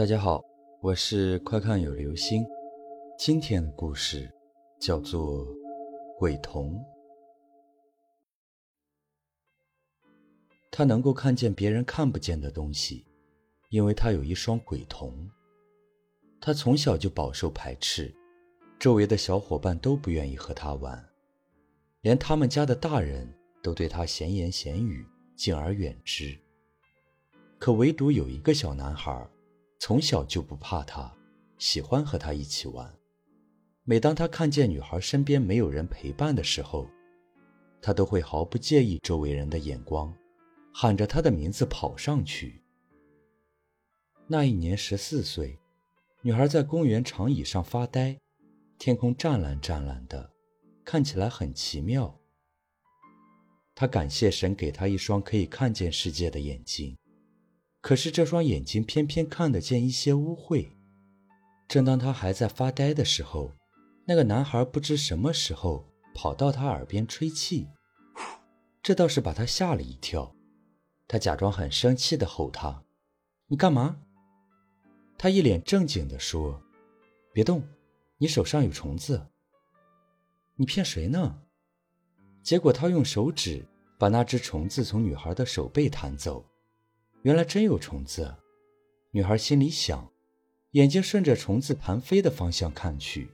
大家好，我是快看有流星。今天的故事叫做《鬼童》。他能够看见别人看不见的东西，因为他有一双鬼瞳。他从小就饱受排斥，周围的小伙伴都不愿意和他玩，连他们家的大人都对他闲言闲语，敬而远之。可唯独有一个小男孩，从小就不怕他，喜欢和他一起玩。每当他看见女孩身边没有人陪伴的时候，他都会毫不介意周围人的眼光，喊着她的名字跑上去。那一年十四岁，女孩在公园长椅上发呆，天空湛蓝湛蓝的，看起来很奇妙。她感谢神给她一双可以看见世界的眼睛。可是这双眼睛偏偏看得见一些污秽。正当他还在发呆的时候，那个男孩不知什么时候跑到他耳边吹气，这倒是把他吓了一跳。他假装很生气地吼他：“你干嘛？”他一脸正经地说：“别动，你手上有虫子。”你骗谁呢？结果他用手指把那只虫子从女孩的手背弹走。原来真有虫子，女孩心里想，眼睛顺着虫子盘飞的方向看去，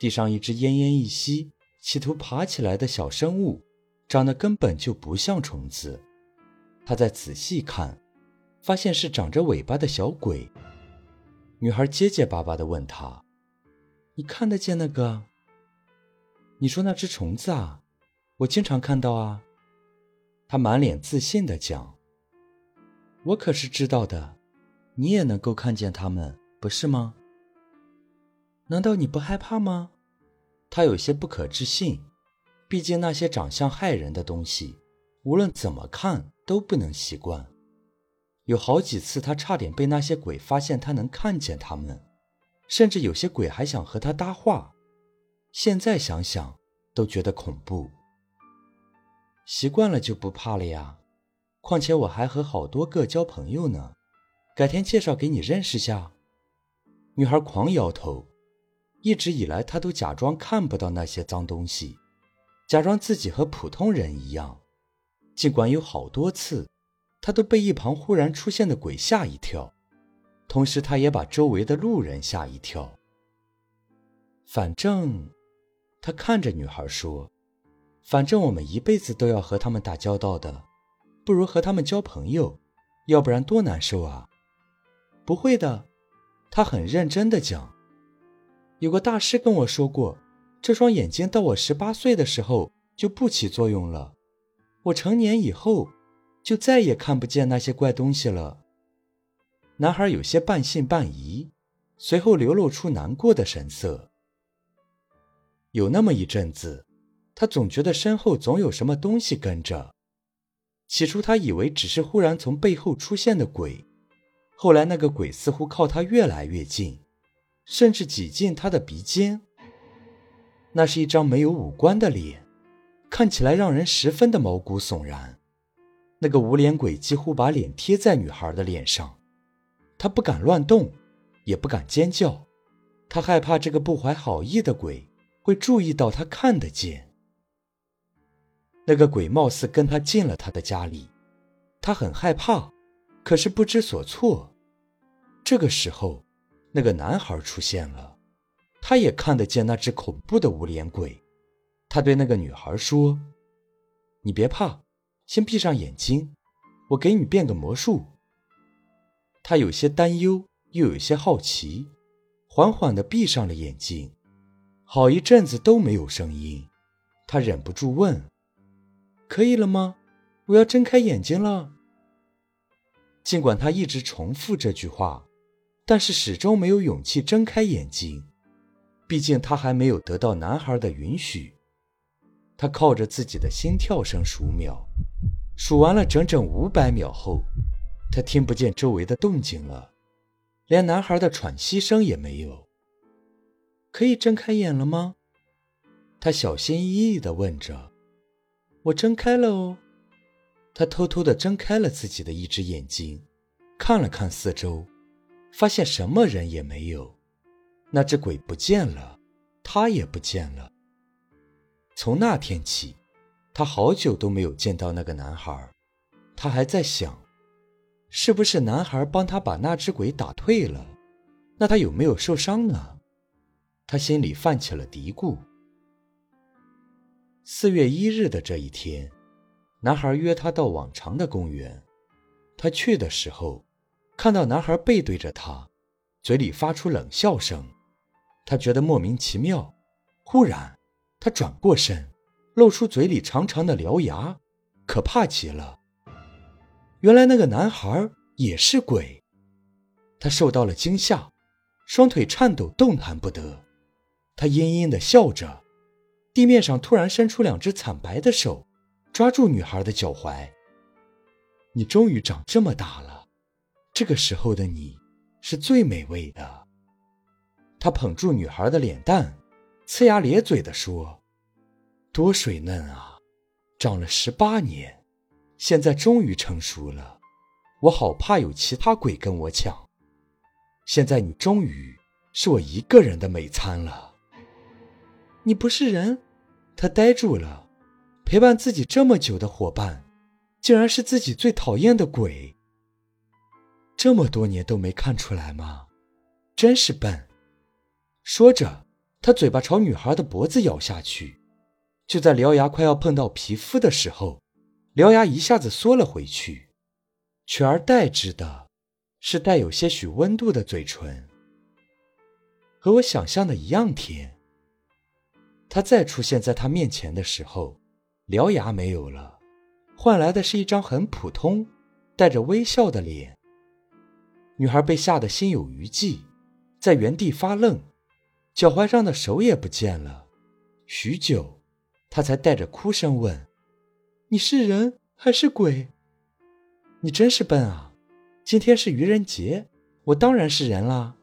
地上一只奄奄一息、企图爬起来的小生物，长得根本就不像虫子。她再仔细看，发现是长着尾巴的小鬼。女孩结结巴巴地问他：“你看得见那个？你说那只虫子啊？我经常看到啊。”他满脸自信地讲。我可是知道的，你也能够看见他们，不是吗？难道你不害怕吗？他有些不可置信，毕竟那些长相害人的东西，无论怎么看都不能习惯。有好几次，他差点被那些鬼发现他能看见他们，甚至有些鬼还想和他搭话。现在想想都觉得恐怖。习惯了就不怕了呀。况且我还和好多个交朋友呢，改天介绍给你认识下。女孩狂摇头，一直以来她都假装看不到那些脏东西，假装自己和普通人一样。尽管有好多次，她都被一旁忽然出现的鬼吓一跳，同时她也把周围的路人吓一跳。反正，他看着女孩说：“反正我们一辈子都要和他们打交道的。”不如和他们交朋友，要不然多难受啊！不会的，他很认真的讲。有个大师跟我说过，这双眼睛到我十八岁的时候就不起作用了，我成年以后就再也看不见那些怪东西了。男孩有些半信半疑，随后流露出难过的神色。有那么一阵子，他总觉得身后总有什么东西跟着。起初，他以为只是忽然从背后出现的鬼，后来那个鬼似乎靠他越来越近，甚至挤进他的鼻尖。那是一张没有五官的脸，看起来让人十分的毛骨悚然。那个无脸鬼几乎把脸贴在女孩的脸上，她不敢乱动，也不敢尖叫，她害怕这个不怀好意的鬼会注意到她看得见。那个鬼貌似跟他进了他的家里，他很害怕，可是不知所措。这个时候，那个男孩出现了，他也看得见那只恐怖的无脸鬼。他对那个女孩说：“你别怕，先闭上眼睛，我给你变个魔术。”他有些担忧，又有些好奇，缓缓地闭上了眼睛。好一阵子都没有声音，他忍不住问。可以了吗？我要睁开眼睛了。尽管他一直重复这句话，但是始终没有勇气睁开眼睛。毕竟他还没有得到男孩的允许。他靠着自己的心跳声数秒，数完了整整五百秒后，他听不见周围的动静了，连男孩的喘息声也没有。可以睁开眼了吗？他小心翼翼地问着。我睁开了哦，他偷偷的睁开了自己的一只眼睛，看了看四周，发现什么人也没有，那只鬼不见了，他也不见了。从那天起，他好久都没有见到那个男孩。他还在想，是不是男孩帮他把那只鬼打退了？那他有没有受伤呢？他心里泛起了嘀咕。四月一日的这一天，男孩约他到往常的公园。他去的时候，看到男孩背对着他，嘴里发出冷笑声。他觉得莫名其妙。忽然，他转过身，露出嘴里长长的獠牙，可怕极了。原来那个男孩也是鬼。他受到了惊吓，双腿颤抖，动弹不得。他阴阴的笑着，地面上突然伸出两只惨白的手，抓住女孩的脚踝。你终于长这么大了，这个时候的你是最美味的。他捧住女孩的脸蛋，呲牙咧嘴地说：“多水嫩啊，长了十八年，现在终于成熟了。我好怕有其他鬼跟我抢。现在你终于是我一个人的美餐了。”你不是人，他呆住了。陪伴自己这么久的伙伴，竟然是自己最讨厌的鬼。这么多年都没看出来吗？真是笨。说着，他嘴巴朝女孩的脖子咬下去。就在獠牙快要碰到皮肤的时候，獠牙一下子缩了回去，取而代之的是带有些许温度的嘴唇。和我想象的一样甜。他再出现在他面前的时候，獠牙没有了，换来的是一张很普通、带着微笑的脸。女孩被吓得心有余悸，在原地发愣，脚踝上的手也不见了。许久，她才带着哭声问：“你是人还是鬼？”“你真是笨啊！今天是愚人节，我当然是人啦。”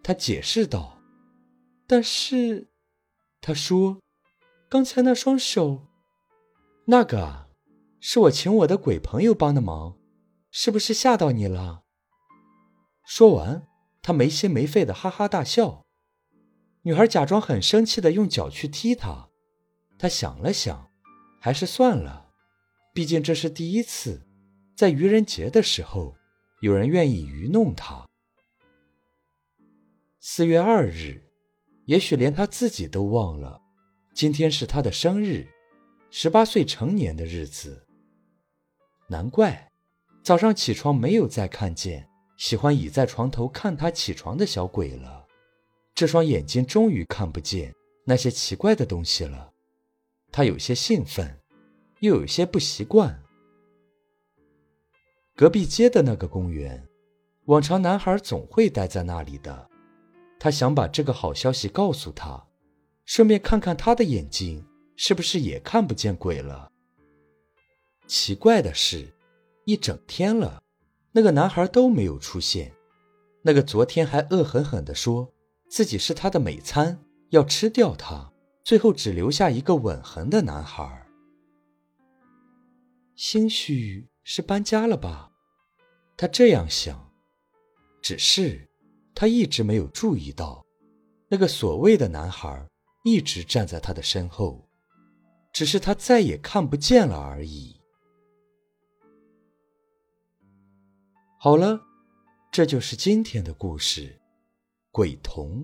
他解释道。“但是……”他说：“刚才那双手，那个啊，是我请我的鬼朋友帮的忙，是不是吓到你了？”说完，他没心没肺的哈哈大笑。女孩假装很生气的用脚去踢他，他想了想，还是算了，毕竟这是第一次，在愚人节的时候，有人愿意愚弄他。四月二日。也许连他自己都忘了，今天是他的生日，十八岁成年的日子。难怪早上起床没有再看见喜欢倚在床头看他起床的小鬼了。这双眼睛终于看不见那些奇怪的东西了。他有些兴奋，又有些不习惯。隔壁街的那个公园，往常男孩总会待在那里的。他想把这个好消息告诉他，顺便看看他的眼睛是不是也看不见鬼了。奇怪的是，一整天了，那个男孩都没有出现。那个昨天还恶狠狠地说自己是他的美餐，要吃掉他，最后只留下一个吻痕的男孩，兴许是搬家了吧？他这样想。只是。他一直没有注意到，那个所谓的男孩一直站在他的身后，只是他再也看不见了而已。好了，这就是今天的故事，《鬼童》。